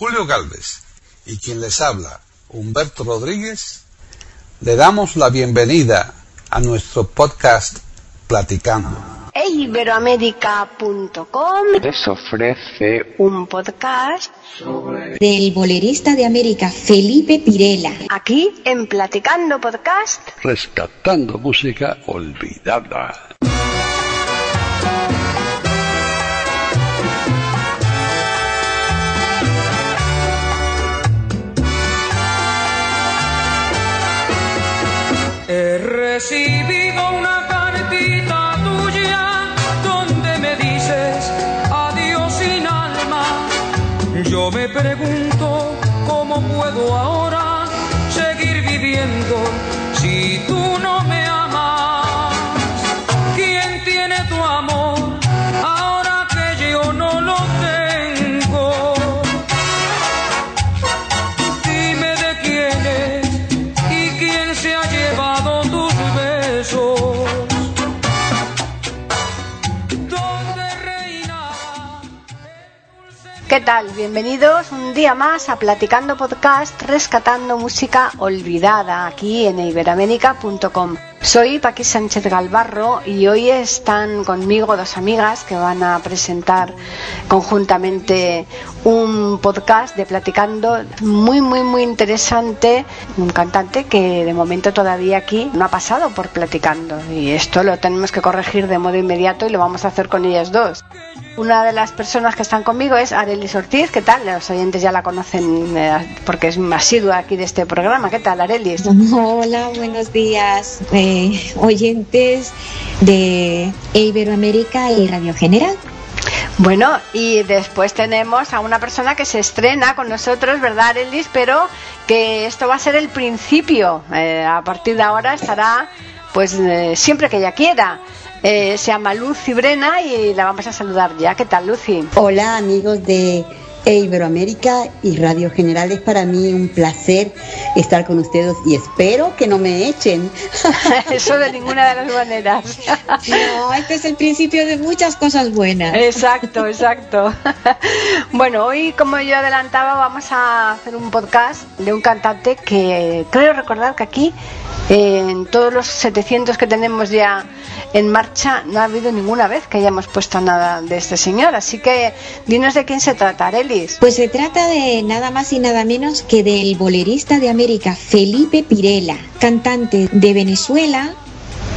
Julio Galvez y quien les habla, Humberto Rodríguez, le damos la bienvenida a nuestro podcast Platicando. Iberoamérica.com les ofrece un podcast del bolerista de América Felipe Pirela. aquí en Platicando Podcast. Rescatando música olvidada. Recibido una cartita tuya donde me dices adiós sin alma. Yo me pregunto cómo puedo ahora seguir viviendo si tú no ¿Qué tal? Bienvenidos un día más a Platicando Podcast, rescatando música olvidada aquí en iberoamérica.com. Soy Paqui Sánchez Galvarro y hoy están conmigo dos amigas que van a presentar conjuntamente un podcast de Platicando muy, muy, muy interesante. Un cantante que de momento todavía aquí no ha pasado por Platicando y esto lo tenemos que corregir de modo inmediato y lo vamos a hacer con ellas dos. Una de las personas que están conmigo es Arelis Ortiz. ¿Qué tal? Los oyentes ya la conocen eh, porque es asidua aquí de este programa. ¿Qué tal, Arelis? Hola, buenos días, eh, oyentes de Iberoamérica y Radio General. Bueno, y después tenemos a una persona que se estrena con nosotros, ¿verdad, Arelis? Pero que esto va a ser el principio. Eh, a partir de ahora estará, pues, eh, siempre que ella quiera. Eh, se llama Lucy Brena y la vamos a saludar ya. ¿Qué tal, Lucy? Hola amigos de Iberoamérica y Radio General. Es para mí un placer estar con ustedes y espero que no me echen. Eso de ninguna de las maneras. No, este es el principio de muchas cosas buenas. Exacto, exacto. Bueno, hoy, como yo adelantaba, vamos a hacer un podcast de un cantante que creo recordar que aquí, en todos los 700 que tenemos ya en marcha, no ha habido ninguna vez que hayamos puesto nada de este señor. Así que dinos de quién se trata, Arelis. Pues se trata de nada más y nada menos que del bolerista de América Felipe Pirela, cantante de Venezuela,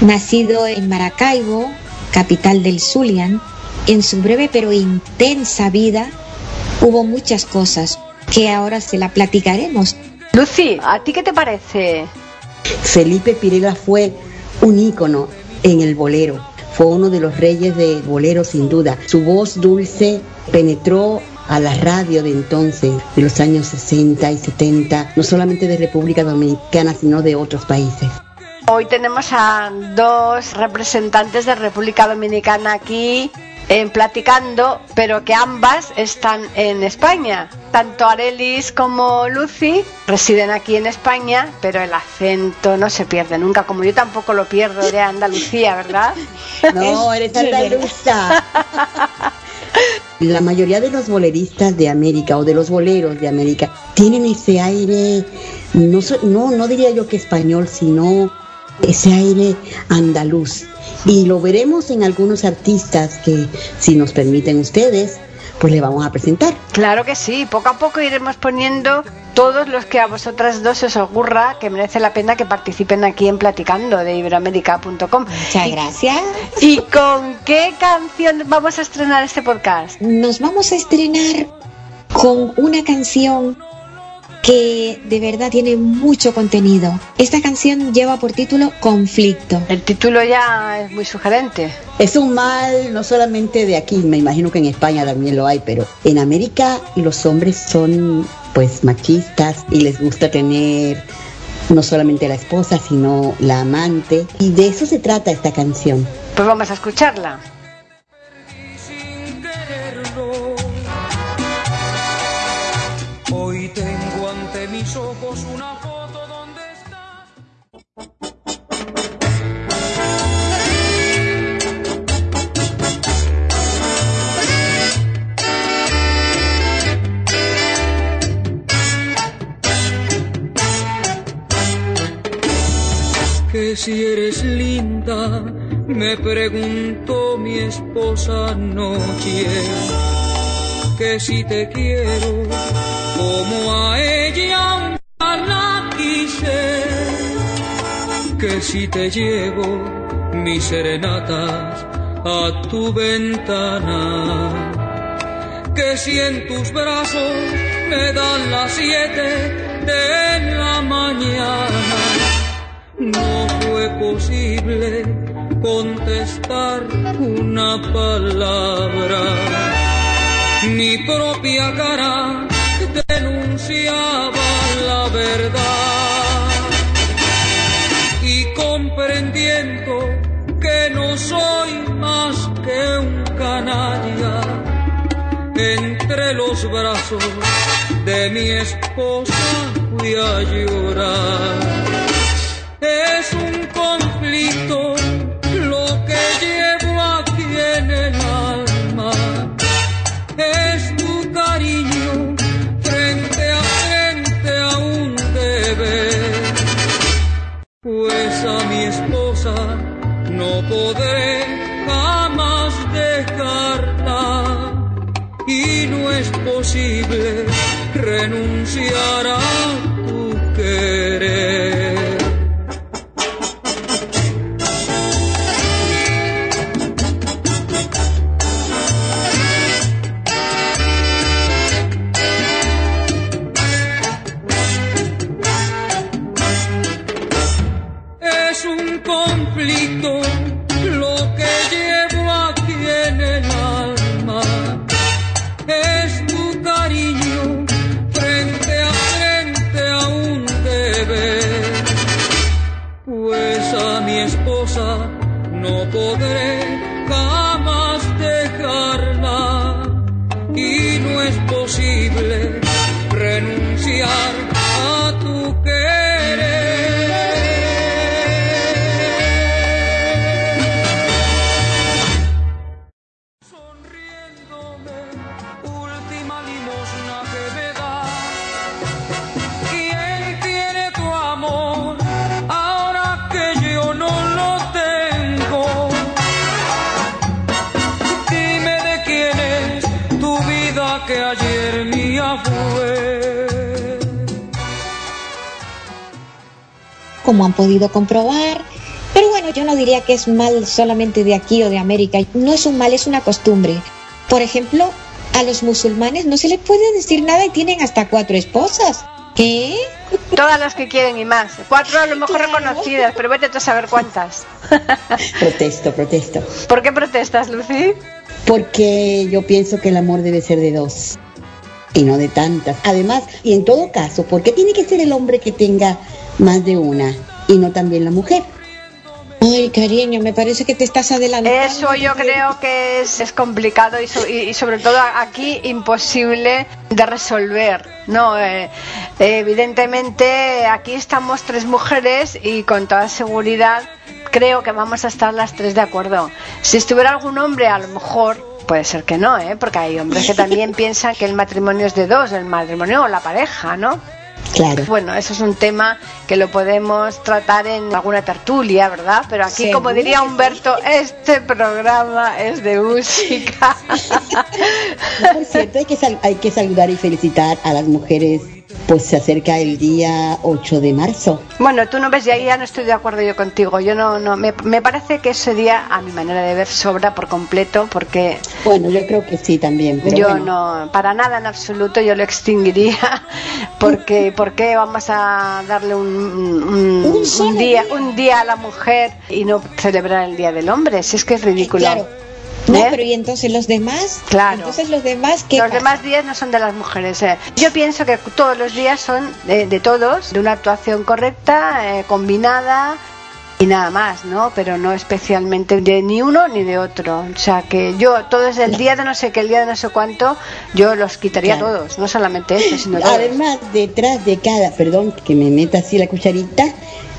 nacido en Maracaibo, capital del Zulian. En su breve pero intensa vida hubo muchas cosas que ahora se la platicaremos. Lucy, ¿a ti qué te parece? Felipe Pirela fue un ícono en el bolero. Fue uno de los reyes del bolero sin duda. Su voz dulce penetró a la radio de entonces, de los años 60 y 70, no solamente de República Dominicana, sino de otros países. Hoy tenemos a dos representantes de República Dominicana aquí en platicando, pero que ambas están en España. Tanto Arelis como Lucy residen aquí en España, pero el acento no se pierde nunca, como yo tampoco lo pierdo de Andalucía, ¿verdad? No, eres andaluza. La mayoría de los boleristas de América o de los boleros de América tienen ese aire, no, no diría yo que español, sino ese aire andaluz. Y lo veremos en algunos artistas que, si nos permiten ustedes, pues le vamos a presentar. Claro que sí, poco a poco iremos poniendo todos los que a vosotras dos os ocurra que merece la pena que participen aquí en Platicando de iberoamérica.com. Muchas gracias. ¿Y con qué canción vamos a estrenar este podcast? Nos vamos a estrenar con una canción que de verdad tiene mucho contenido. Esta canción lleva por título Conflicto. El título ya es muy sugerente. Es un mal no solamente de aquí, me imagino que en España también lo hay, pero en América los hombres son pues machistas y les gusta tener no solamente la esposa, sino la amante. Y de eso se trata esta canción. Pues vamos a escucharla. Si eres linda, me preguntó mi esposa anoche, que si te quiero, como a ella la quise, que si te llevo mis serenatas a tu ventana, que si en tus brazos me dan las siete de la mañana, no fue posible contestar una palabra. Mi propia cara denunciaba la verdad y comprendiendo que no soy más que un canalla entre los brazos de mi esposa fui a llorar. Es un conflicto última limosna que me da. ¿Quién tiene tu amor ahora que yo no lo tengo? Dime de quién es tu vida que ayer mía fue. como han podido comprobar. Pero bueno, yo no diría que es mal solamente de aquí o de América. No es un mal, es una costumbre. Por ejemplo, a los musulmanes no se les puede decir nada y tienen hasta cuatro esposas. ¿Qué? Todas las que quieren y más. Cuatro a lo mejor Claro. reconocidas, pero vete a saber cuántas. Protesto, protesto. ¿Por qué protestas, Lucy? Porque yo pienso que el amor debe ser de dos y no de tantas. Además, y en todo caso, ¿por qué tiene que ser el hombre que tenga más de una y no también la mujer? Ay, cariño, me parece que te estás adelantando. Eso yo creo que es, es complicado y, so- y- y sobre todo aquí imposible de resolver. No, Eh, evidentemente aquí estamos tres mujeres y con toda seguridad creo que vamos a estar las tres de acuerdo. Si estuviera algún hombre, a lo mejor puede ser que no, ¿eh? porque hay hombres que también piensan que el matrimonio es de dos, el matrimonio o la pareja, ¿no? Claro. Bueno, eso es un tema que lo podemos tratar en alguna tertulia, ¿verdad? Pero aquí, como diría. Humberto, este programa es de música. Por cierto, hay que, sal- hay que saludar y felicitar a las mujeres, pues se acerca el día 8 de marzo. bueno, tú no ves, y ahí ya no estoy de acuerdo yo contigo. Yo no, no, me, me parece que ese día, a mi manera de ver, sobra por completo, porque Bueno, yo creo que sí también. Pero yo bueno. no, para nada en absoluto, yo lo extinguiría, porque ¿por qué vamos a darle un, un- Un solo un día, día. un día a la mujer y no celebrar el Día del Hombre? Si es que es ridículo. Claro. No, ¿Eh? pero ¿y entonces los demás? Claro. Entonces los demás, ¿qué Los pasa? demás días no son de las mujeres. eh. Yo pienso que todos los días son de, de todos, de una actuación correcta, eh, combinada y nada más, ¿no? Pero no especialmente de ni uno ni de otro. O sea que yo, todo es el día de no sé qué, el día de no sé cuánto, yo los quitaría Claro. todos, no solamente este, sino todos. Además, detrás de cada, perdón que me meta así la cucharita,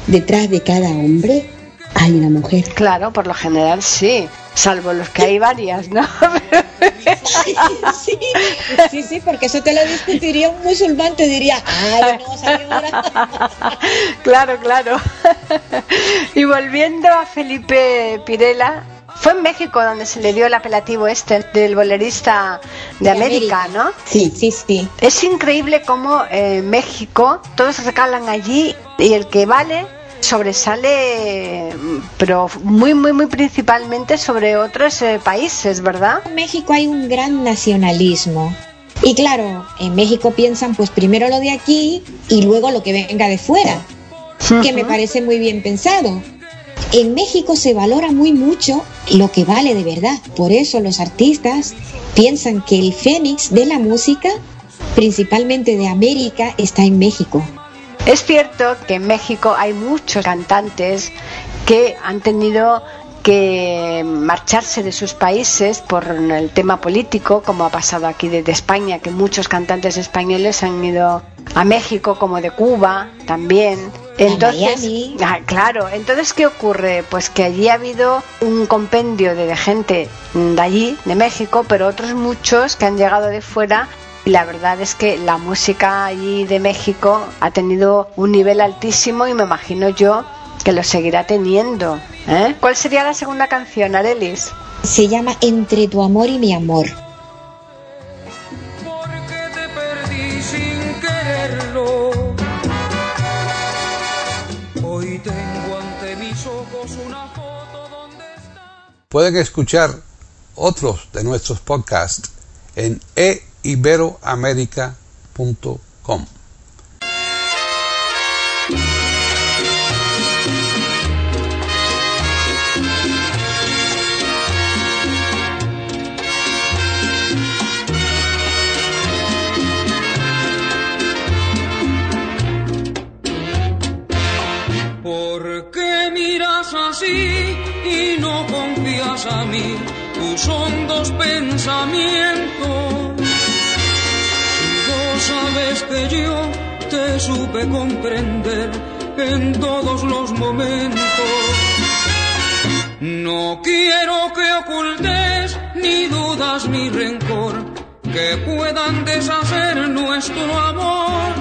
detrás de cada hombre hay una mujer. Claro, por lo general sí, salvo los que hay varias, ¿no? sí, sí, sí, porque eso te lo discutiría un musulmán, te diría, ay, no, claro, claro. y volviendo a Felipe Pirela, fue en México donde se le dio el apelativo este del bolerista de, De América, América. ¿no? Sí, sí, sí. Es increíble cómo eh, México todos recalan allí y el que vale sobresale, pero muy, muy, muy principalmente sobre otros eh, países, ¿verdad? En México hay un gran nacionalismo. Y claro, en México piensan pues primero lo de aquí y luego lo que venga de fuera, que me parece muy bien pensado. En México se valora muy mucho lo que vale de verdad. Por eso los artistas piensan que el fénix de la música, principalmente de América, está en México. Es cierto que en México hay muchos cantantes que han tenido que marcharse de sus países por el tema político, como ha pasado aquí desde España, que muchos cantantes españoles han ido a México, como de Cuba también. Entonces. Ah, claro, entonces ¿qué ocurre? Pues que allí ha habido un compendio de gente de allí, de México, pero otros muchos que han llegado de fuera la verdad es que la música allí de México ha tenido un nivel altísimo y me imagino yo que lo seguirá teniendo. ¿eh? ¿Cuál sería la segunda canción, Arelis? Se llama Entre tu amor y mi amor. porque te perdí sin quererlo. Hoy tengo ante mis ojos una foto donde está. Pueden escuchar otros de nuestros podcasts en eiberoamerica.com. ¿Por qué miras así y no confías a mí tus hondos pensamientos? Sabes que yo te supe comprender en todos los momentos. No quiero que ocultes ni dudas ni rencor que puedan deshacer nuestro amor.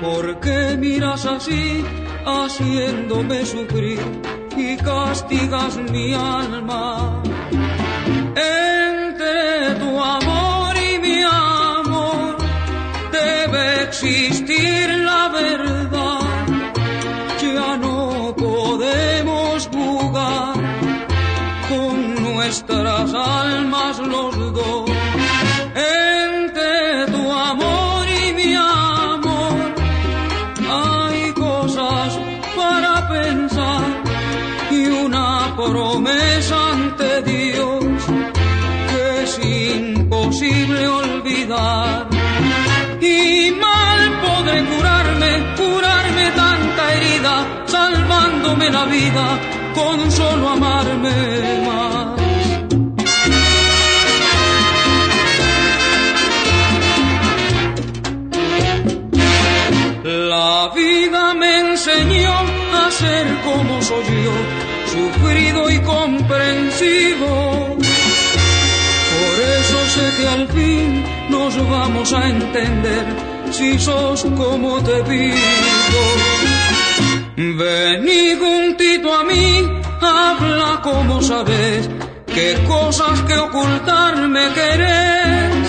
¿Por qué miras así, haciéndome sufrir y castigas mi alma? Entre tu amor existir la verdad. Ya no podemos jugar con nuestras almas los dos. Entre tu amor y mi amor hay cosas para pensar y una promesa ante Dios que es imposible olvidar. La vida con solo amarme más. La vida me enseñó a ser como soy yo, sufrido y comprensivo. Por eso sé que al fin nos vamos a entender si sos como te pido. Vení juntito a mí, habla como sabes, qué cosas que ocultarme querés.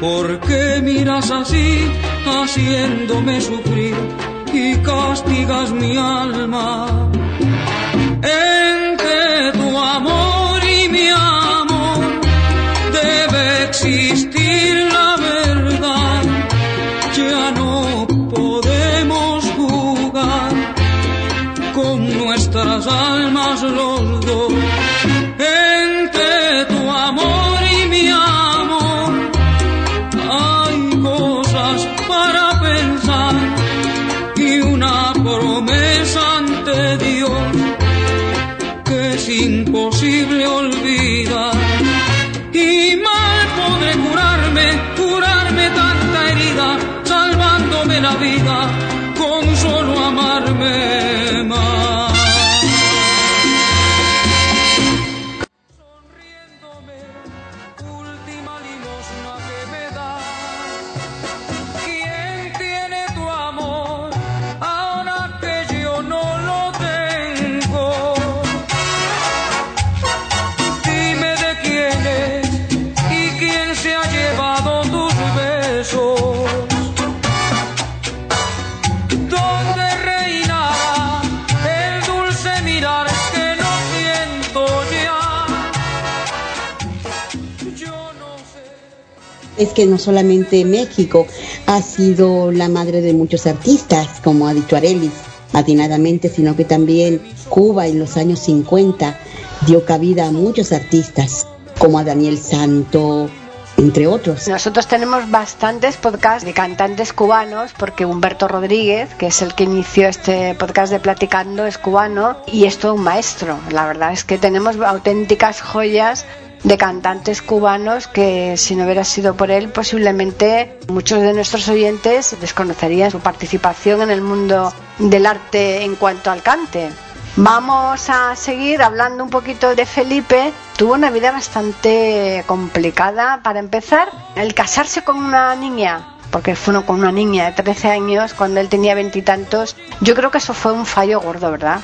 ¿Por qué miras así, haciéndome sufrir y castigas mi alma? Entre tu amor y mi amor debe existir los dos. Es que no solamente México ha sido la madre de muchos artistas, como ha dicho Arelis, atinadamente, sino que también Cuba en los años 50 dio cabida a muchos artistas, como a Daniel Santo, entre otros. Nosotros tenemos bastantes podcasts de cantantes cubanos porque Humberto Rodríguez, que es el que inició este podcast de Platicando, es cubano y es todo un maestro. La verdad es que tenemos auténticas joyas de cantantes cubanos que si no hubiera sido por él posiblemente muchos de nuestros oyentes desconocerían su participación en el mundo del arte en cuanto al cante. Vamos a seguir hablando un poquito de Felipe. Tuvo una vida bastante complicada. Para empezar, el casarse con una niña, porque fue uno con una niña de 13 años cuando él tenía veintitantos, yo creo que eso fue un fallo gordo, ¿verdad?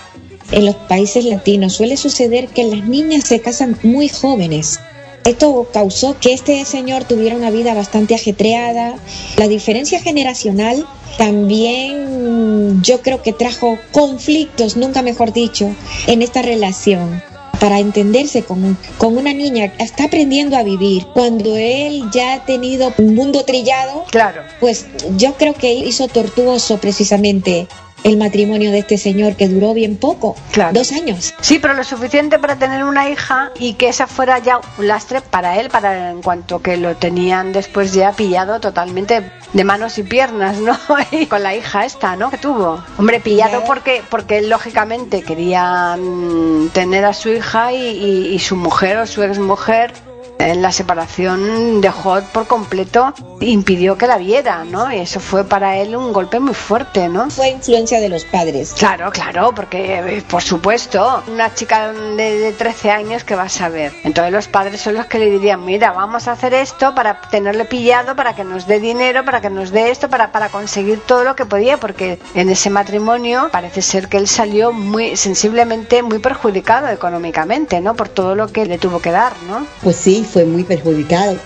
En los países latinos suele suceder que las niñas se casan muy jóvenes. Esto causó que este señor tuviera una vida bastante ajetreada. La diferencia generacional también yo creo que trajo conflictos, nunca mejor dicho, en esta relación. Para entenderse con, con una niña que está aprendiendo a vivir, cuando él ya ha tenido un mundo trillado, Claro. pues yo creo que hizo tortuoso precisamente el matrimonio de este señor que duró bien poco, Claro. dos años. Sí, pero lo suficiente para tener una hija y que esa fuera ya un lastre para él, para en cuanto que lo tenían después ya pillado totalmente de manos y piernas, ¿no? Y con la hija esta, ¿no? Que tuvo. Hombre, pillado porque porque él lógicamente quería mm, tener a su hija y, y- y su mujer o su exmujer la separación dejó por completo, impidió que la viera, ¿no? Y eso fue para él un golpe muy fuerte, ¿no? Fue influencia de los padres. Claro, claro, porque eh, por supuesto, una chica de, de 13 años que va a saber. Entonces los padres son los que le dirían, mira, vamos a hacer esto para tenerle pillado, para que nos dé dinero, para que nos dé esto, para, para conseguir todo lo que podía, porque en ese matrimonio parece ser que él salió muy sensiblemente muy perjudicado económicamente, ¿no? Por todo lo que le tuvo que dar, ¿no? Pues sí, fue muy perjudicado.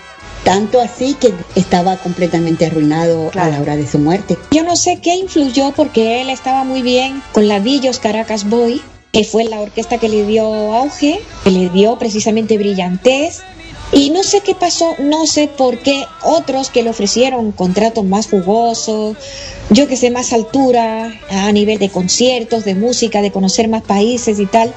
Tanto así que estaba completamente arruinado Claro. a la hora de su muerte. Yo no sé qué influyó porque él estaba muy bien con la Villos Caracas Boy, que fue la orquesta que le dio auge, que le dio precisamente brillantez. Y no sé qué pasó, no sé por qué otros que le ofrecieron contratos más jugosos, yo que sé, más altura a nivel de conciertos, de música, de conocer más países y tal.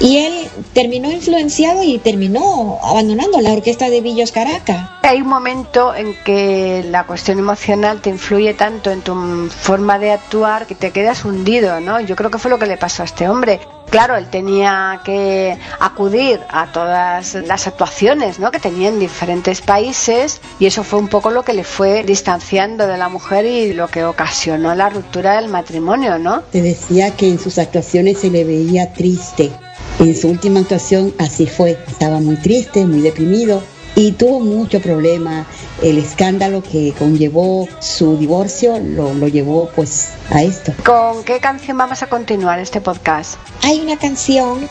Y él terminó influenciado y terminó abandonando la orquesta de Villos Caracas. Hay un momento en que la cuestión emocional te influye tanto en tu forma de actuar que te quedas hundido, ¿no? Yo creo que fue lo que le pasó a este hombre. Claro, él tenía que acudir a todas las actuaciones, ¿no? Que tenía en diferentes países y eso fue un poco lo que le fue distanciando de la mujer y lo que ocasionó la ruptura del matrimonio, ¿no? Te decía que en sus actuaciones se le veía triste. En su última actuación así fue. Estaba muy triste, muy deprimido y tuvo mucho problema. El escándalo que conllevó su divorcio lo, lo llevó pues a esto. ¿Con qué canción vamos a continuar este podcast? Hay una canción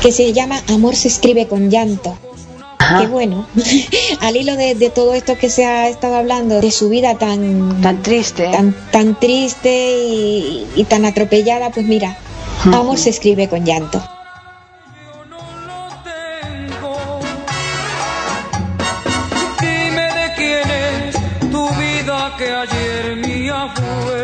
que se llama Amor se escribe con llanto. Ajá. Que bueno, al hilo de, de todo esto que se ha estado hablando, de su vida tan, Tan triste. tan, tan triste y, y tan atropellada, pues mira, Amor se escribe con llanto. Fue.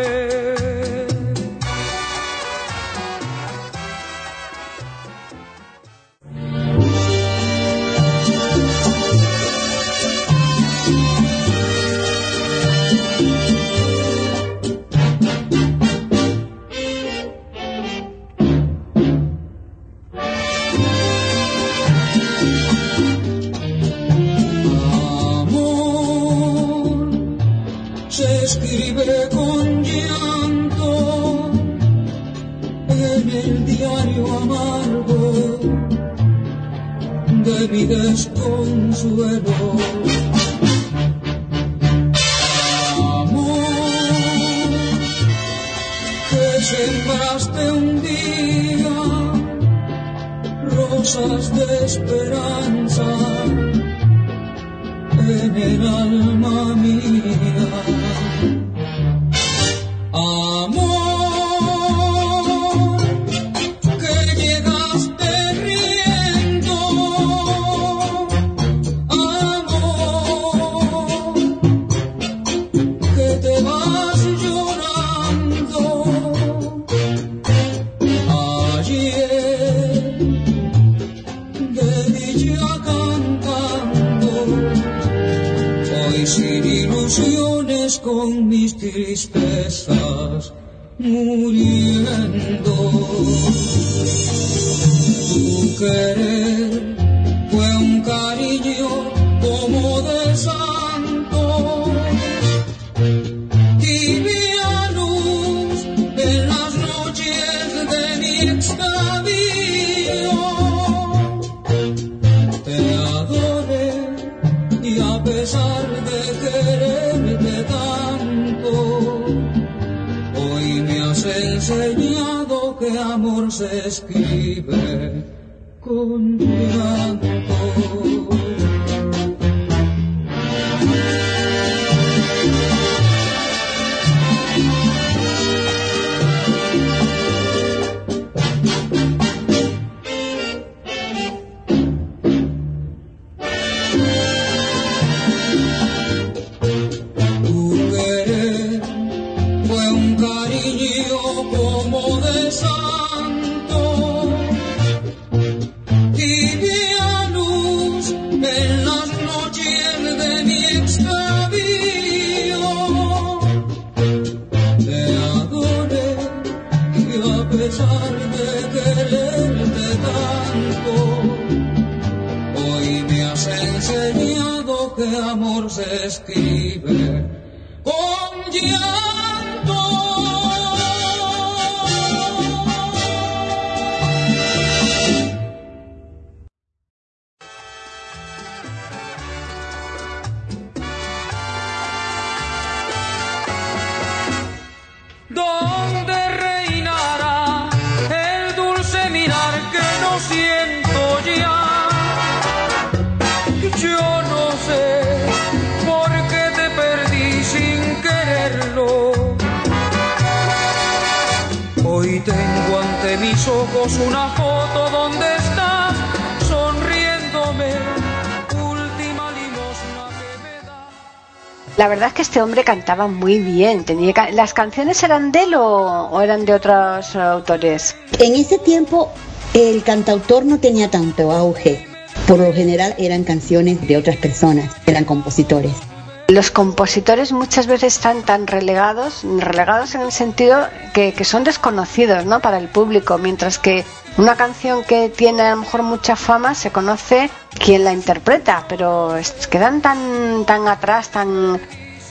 olvides consuelo. Amor, que sembraste un día rosas de esperanza en el alma mía. Tristezas muriendo. Querer fue amor se escribe con llanto. Ojos una foto donde estás sonriéndome. Última limosna que me das. La verdad es que este hombre cantaba muy bien. Tenía ca- ¿Las canciones eran de él o, o eran de otros autores? En ese tiempo el cantautor no tenía tanto auge. Por lo general eran canciones de otras personas, eran compositores. Los compositores muchas veces están tan relegados, relegados en el sentido que, que son desconocidos ¿no? para el público, mientras que una canción que tiene a lo mejor mucha fama se conoce quien la interpreta, pero quedan tan, tan atrás, tan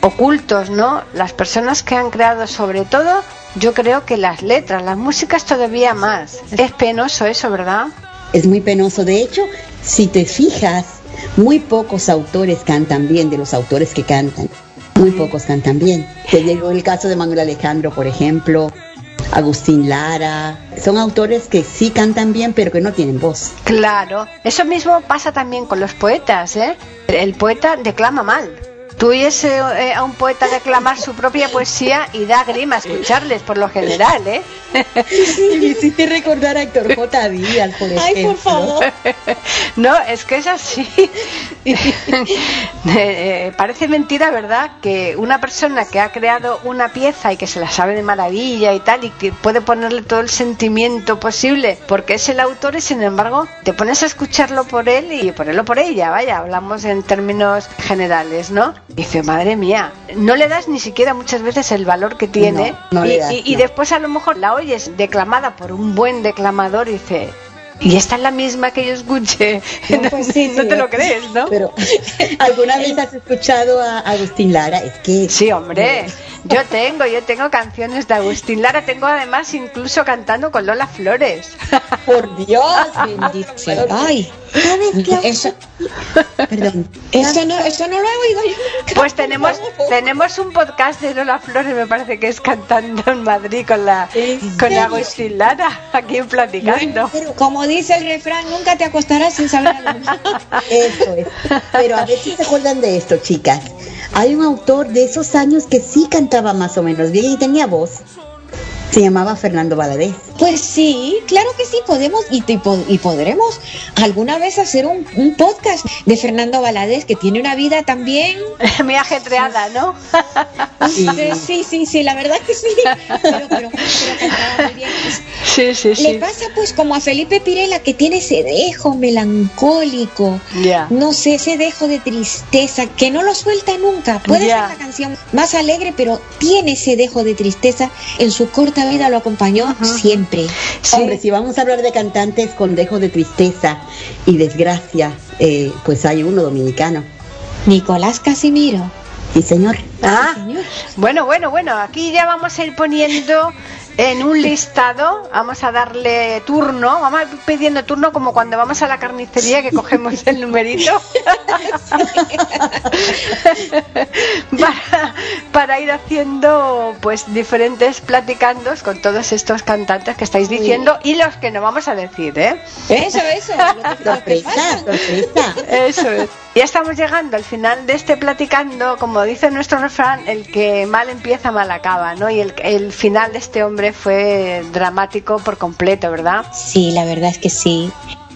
ocultos, ¿no? Las personas que han creado sobre todo, yo creo que las letras, las músicas todavía más. Es penoso eso, ¿verdad? Es muy penoso. De hecho, si te fijas, muy pocos autores cantan bien de los autores que cantan. Muy pocos cantan bien. Te llegó el caso de Manuel Alejandro, por ejemplo, Agustín Lara. Son autores que sí cantan bien, pero que no tienen voz. Claro, eso mismo pasa también con los poetas, ¿eh? El poeta declama mal. Tú oyes eh, eh, a un poeta declamar su propia poesía y da grima escucharles por lo general, ¿eh? Y me hiciste recordar a Héctor J. Díaz, por ejemplo. Ay, por favor. No, es que es así. Eh, eh, parece mentira, ¿verdad? Que una persona que ha creado una pieza y que se la sabe de maravilla y tal, y que puede ponerle todo el sentimiento posible, porque es el autor y sin embargo te pones a escucharlo por él y por él o por ella, vaya, hablamos en términos generales, ¿no? Dice, madre mía, no le das ni siquiera muchas veces el valor que tiene No, no y, le das, y- y no. después a lo mejor la oyes declamada por un buen declamador y dice... Y esta es la misma que yo escuché. No, pues sí, no sí, te lo crees, ¿no? Pero, ¿alguna vez has escuchado a Agustín Lara? Es que Sí, hombre. Yo tengo, yo tengo canciones de Agustín Lara, tengo además incluso cantando con Lola Flores. Por Dios, bendice. Ay, eso, Perdón. eso, no, eso no lo he oído yo. Pues tenemos tenemos un podcast de Lola Flores, me parece que es cantando en Madrid con la ¿En con? Agustín Lara, aquí platicando. Pero Como dice el refrán, nunca te acostarás sin saber algo. Eso es. Pero a ver si se acuerdan de esto, chicas. Hay un autor de esos años que sí cantaba más o menos bien y tenía voz. Se llamaba Fernando Valadez. Pues sí, claro que sí, podemos y, po- y podremos alguna vez hacer un, un podcast de Fernando Valadez, que tiene una vida también. Muy ajetreada, ¿no? Sí. Sí, sí, sí, la verdad que sí. Pero, pero, pero muy bien. Sí, sí, Le sí. pasa pues como a Felipe Pirela, que tiene ese dejo melancólico. No sé, ese dejo de tristeza que no lo suelta nunca. Puede ser la canción más alegre, pero tiene ese dejo de tristeza. En su corta vida lo acompañó siempre. Sí. Hombre, si vamos a hablar de cantantes con dejo de tristeza y desgracia, eh, pues hay uno dominicano. Nicolás Casimiro. Sí, señor. Ah, señor. bueno, bueno, bueno, aquí ya vamos a ir poniendo en un listado, vamos a darle turno, vamos a ir pidiendo turno como cuando vamos a la carnicería que cogemos el numerito para, para ir haciendo pues diferentes platicandos con todos estos cantantes que estáis diciendo y los que no vamos a decir, ¿eh? Eso, eso. lo que- lo. Eso es. Ya estamos llegando al final de este platicando, como dice nuestro refrán, el que mal empieza, mal acaba, ¿no? Y el, el final de este hombre fue dramático por completo, ¿verdad? Sí, la verdad es que sí.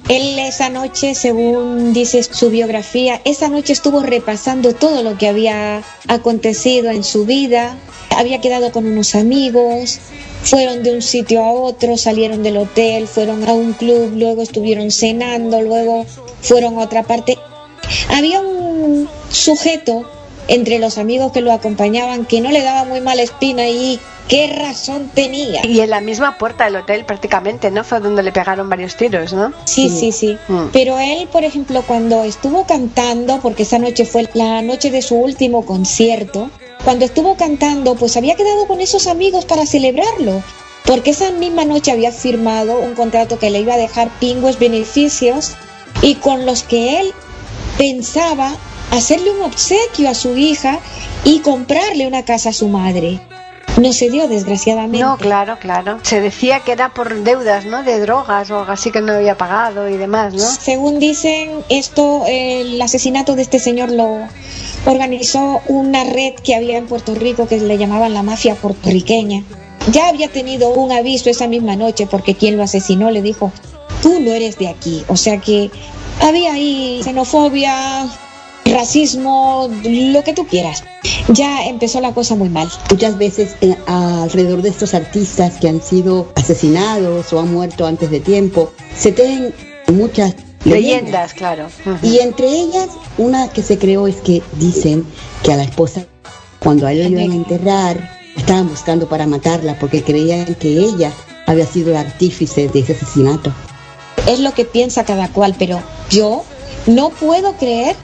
Él esa noche, según dice su biografía, esa noche estuvo repasando todo lo que había acontecido en su vida. Había quedado con unos amigos, fueron de un sitio a otro, salieron del hotel, fueron a un club, luego estuvieron cenando, luego fueron a otra parte. Había un sujeto entre los amigos que lo acompañaban que no le daba muy mala espina y qué razón tenía. Y en la misma puerta del hotel prácticamente, ¿no? Fue donde le pegaron varios tiros, ¿no? Sí, sí, sí. Mm. Pero él, por ejemplo, cuando estuvo cantando, porque esa noche fue la noche de su último concierto, cuando estuvo cantando, pues había quedado con esos amigos para celebrarlo. Porque esa misma noche había firmado un contrato que le iba a dejar pingües beneficios y con los que él pensaba hacerle un obsequio a su hija y comprarle una casa a su madre. No se dio, desgraciadamente. No, claro, claro. Se decía que era por deudas, ¿no? De drogas o algo así que no había pagado y demás, ¿no? Según dicen, esto, el asesinato de este señor lo organizó una red que había en Puerto Rico que le llamaban la mafia puertorriqueña. Ya había tenido un aviso esa misma noche porque quien lo asesinó le dijo, tú no eres de aquí. O sea que había ahí xenofobia, racismo, lo que tú quieras. Ya empezó la cosa muy mal. Muchas veces eh, alrededor de estos artistas que han sido asesinados o han muerto antes de tiempo, se tejen muchas leyendas. Leyendas, claro. Y entre ellas, una que se creó es que dicen que a la esposa, cuando a él lo iban a enterrar, estaban buscando para matarla porque creían que ella había sido el artífice de ese asesinato. Es lo que piensa cada cual, pero yo no puedo creer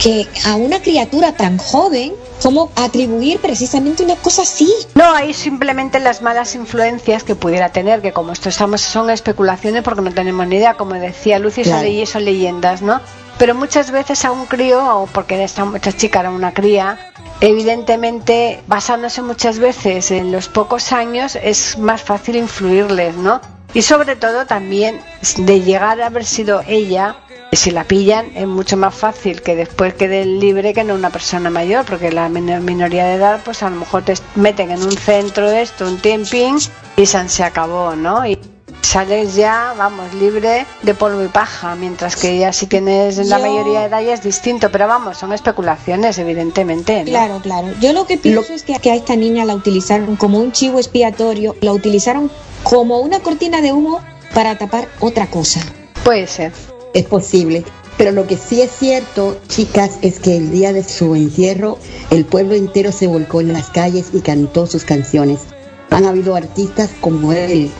que a una criatura tan joven, como atribuir precisamente una cosa así. No, hay simplemente las malas influencias que pudiera tener, que como esto estamos son especulaciones porque no tenemos ni idea, como decía Lucy, son, Claro. ley- son leyendas, ¿no? Pero muchas veces a un crío, o porque esta, esta chica era una cría, evidentemente basándose muchas veces en los pocos años es más fácil influirles, ¿no? Y sobre todo también de llegar a haber sido ella, si la pillan es mucho más fácil que después quede libre que no una persona mayor, porque la minoría de edad pues a lo mejor te meten en un centro de esto, un tiemping y se acabó, ¿no? Y sales ya, vamos, libre de polvo y paja, mientras que ya si tienes la Yo- mayoría de edad ya es distinto, pero vamos, son especulaciones evidentemente, ¿no? Claro, claro. Yo lo que pienso es que, que a esta niña la utilizaron como un chivo expiatorio, la utilizaron como una cortina de humo para tapar otra cosa. Puede ser. Es posible. Pero lo que sí es cierto, chicas, es que el día de su entierro, el pueblo entero se volcó en las calles y cantó sus canciones. Han habido artistas como él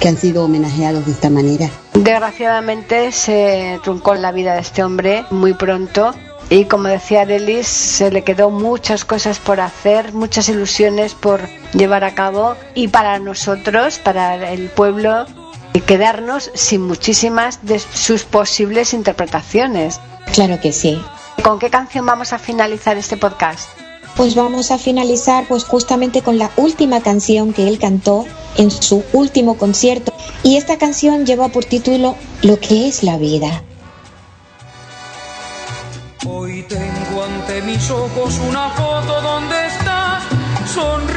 que han sido homenajeados de esta manera. Desgraciadamente se truncó la vida de este hombre muy pronto y como decía Delis, se le quedó muchas cosas por hacer, muchas ilusiones por llevar a cabo y para nosotros, para el pueblo, quedarnos sin muchísimas de sus posibles interpretaciones. Claro que sí. ¿Con qué canción vamos a finalizar este podcast? Pues vamos a finalizar pues justamente con la última canción que él cantó en su último concierto y esta canción lleva por título Lo que es la vida. Hoy tengo ante mis ojos una foto donde estás sonriéndome,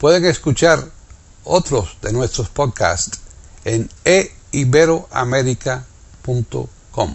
Pueden escuchar otros de nuestros podcasts en eiberoamerica.com.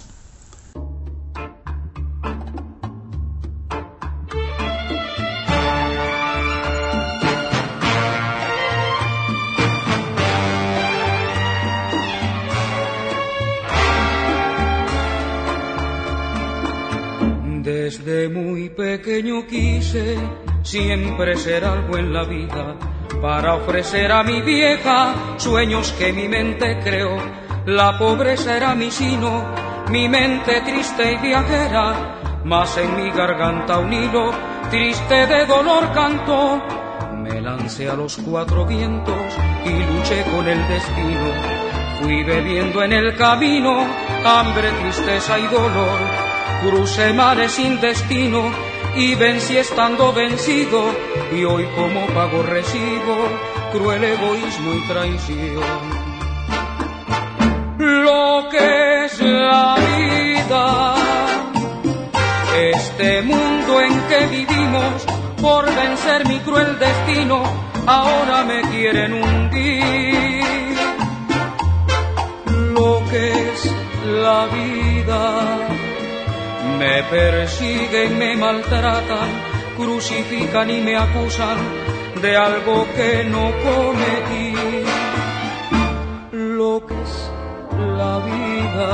Desde muy pequeño quise siempre ser algo en la vida para ofrecer a mi vieja sueños que mi mente creó. La pobreza era mi sino, mi mente triste y viajera, mas en mi garganta un hilo triste de dolor cantó. Me lancé a los cuatro vientos y luché con el destino. Fui bebiendo en el camino hambre, tristeza y dolor crucé mares sin destino y vencí estando vencido y hoy como pago recibo cruel egoísmo y traición. Lo que es la vida, este mundo en que vivimos por vencer mi cruel destino, ahora me quieren hundir. Lo que es la vida me persiguen, me maltratan, crucifican y me acusan de algo que no cometí. Lo que es la vida,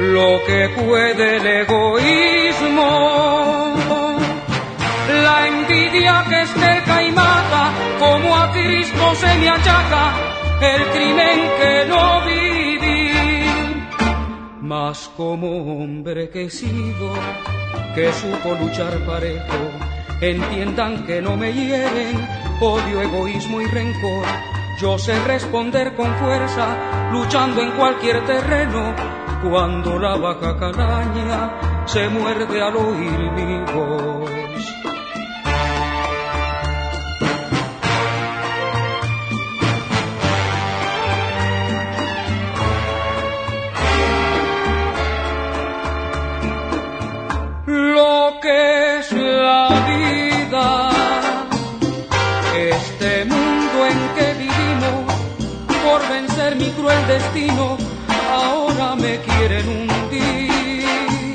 lo que puede el egoísmo, la envidia que cerca y mata, como a Cristo se me achaca el crimen que no mas como hombre que he sido, que supo luchar parejo, entiendan que no me hieren odio, egoísmo y rencor. Yo sé responder con fuerza, luchando en cualquier terreno, cuando la vaca calaña se muerde al oír mi voz. Cruel destino, ahora me quieren hundir.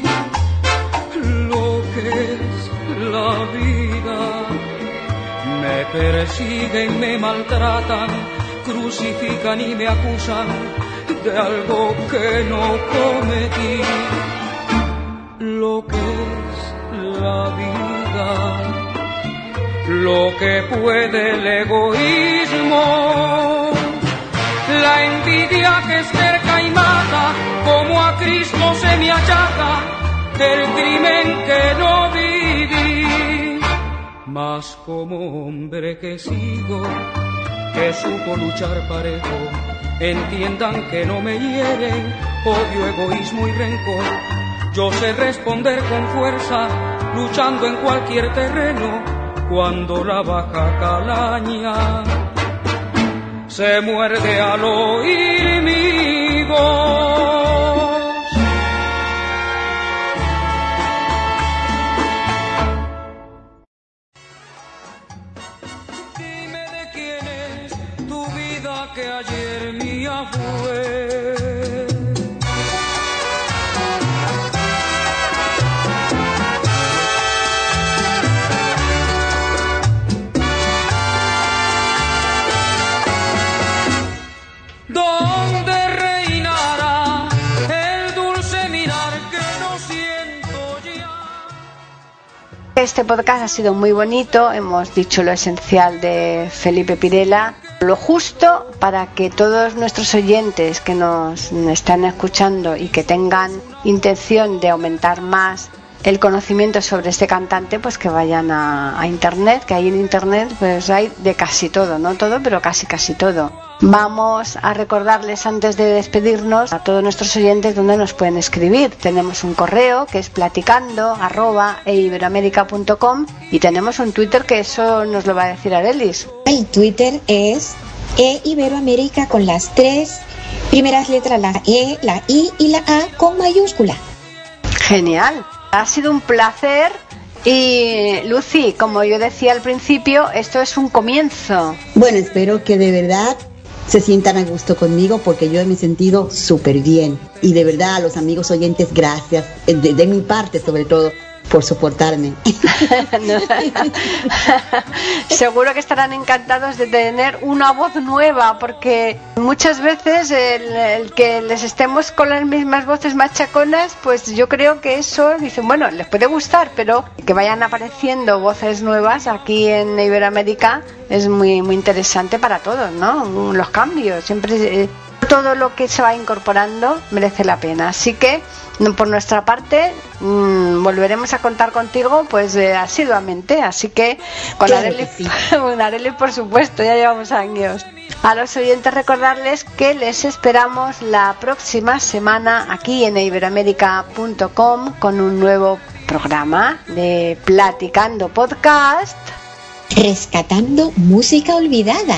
Lo que es la vida, me persiguen, me maltratan, crucifican y me acusan de algo que no cometí. Lo que es la vida, lo que puede el egoísmo, la envidia que es cerca y mata, como a Cristo se me achaca, el crimen que no viví, mas como hombre que sigo, que supo luchar parejo, entiendan que no me hieren odio, egoísmo y rencor. Yo sé responder con fuerza, luchando en cualquier terreno, cuando la baja calaña se muerde al oír mi voz. Este podcast ha sido muy bonito, hemos dicho lo esencial de Felipe Pirela, lo justo para que todos nuestros oyentes que nos están escuchando y que tengan intención de aumentar más el conocimiento sobre este cantante, pues que vayan a, internet, que ahí en internet pues hay de casi todo, no todo, pero casi casi todo. Vamos a recordarles antes de despedirnos a todos nuestros oyentes donde nos pueden escribir. Tenemos un correo que es platicando arroba y tenemos un Twitter que eso nos lo va a decir Arelis. El Twitter es eiberoamerica con las tres primeras letras, la E, la I y la A con mayúscula. Genial. Ha sido un placer y Lucy, como yo decía al principio, esto es un comienzo. Bueno, espero que de verdad se sientan a gusto conmigo porque yo me he sentido súper bien. Y de verdad a los amigos oyentes, gracias, de mi parte sobre todo por soportarme. Seguro que estarán encantados de tener una voz nueva, porque muchas veces el, que les estemos con las mismas voces machaconas, pues yo creo que eso, dicen, bueno, les puede gustar, pero que vayan apareciendo voces nuevas aquí en Iberoamérica es muy, muy interesante para todos, ¿no? Los cambios, siempre... Todo lo que se va incorporando merece la pena. Así que por nuestra parte mm, volveremos a contar contigo pues eh, asiduamente. Así que con Arely, por supuesto, ya llevamos años. A los oyentes recordarles que les esperamos la próxima semana aquí en iberoamérica.com con un nuevo programa de Platicando Podcast. Rescatando música olvidada.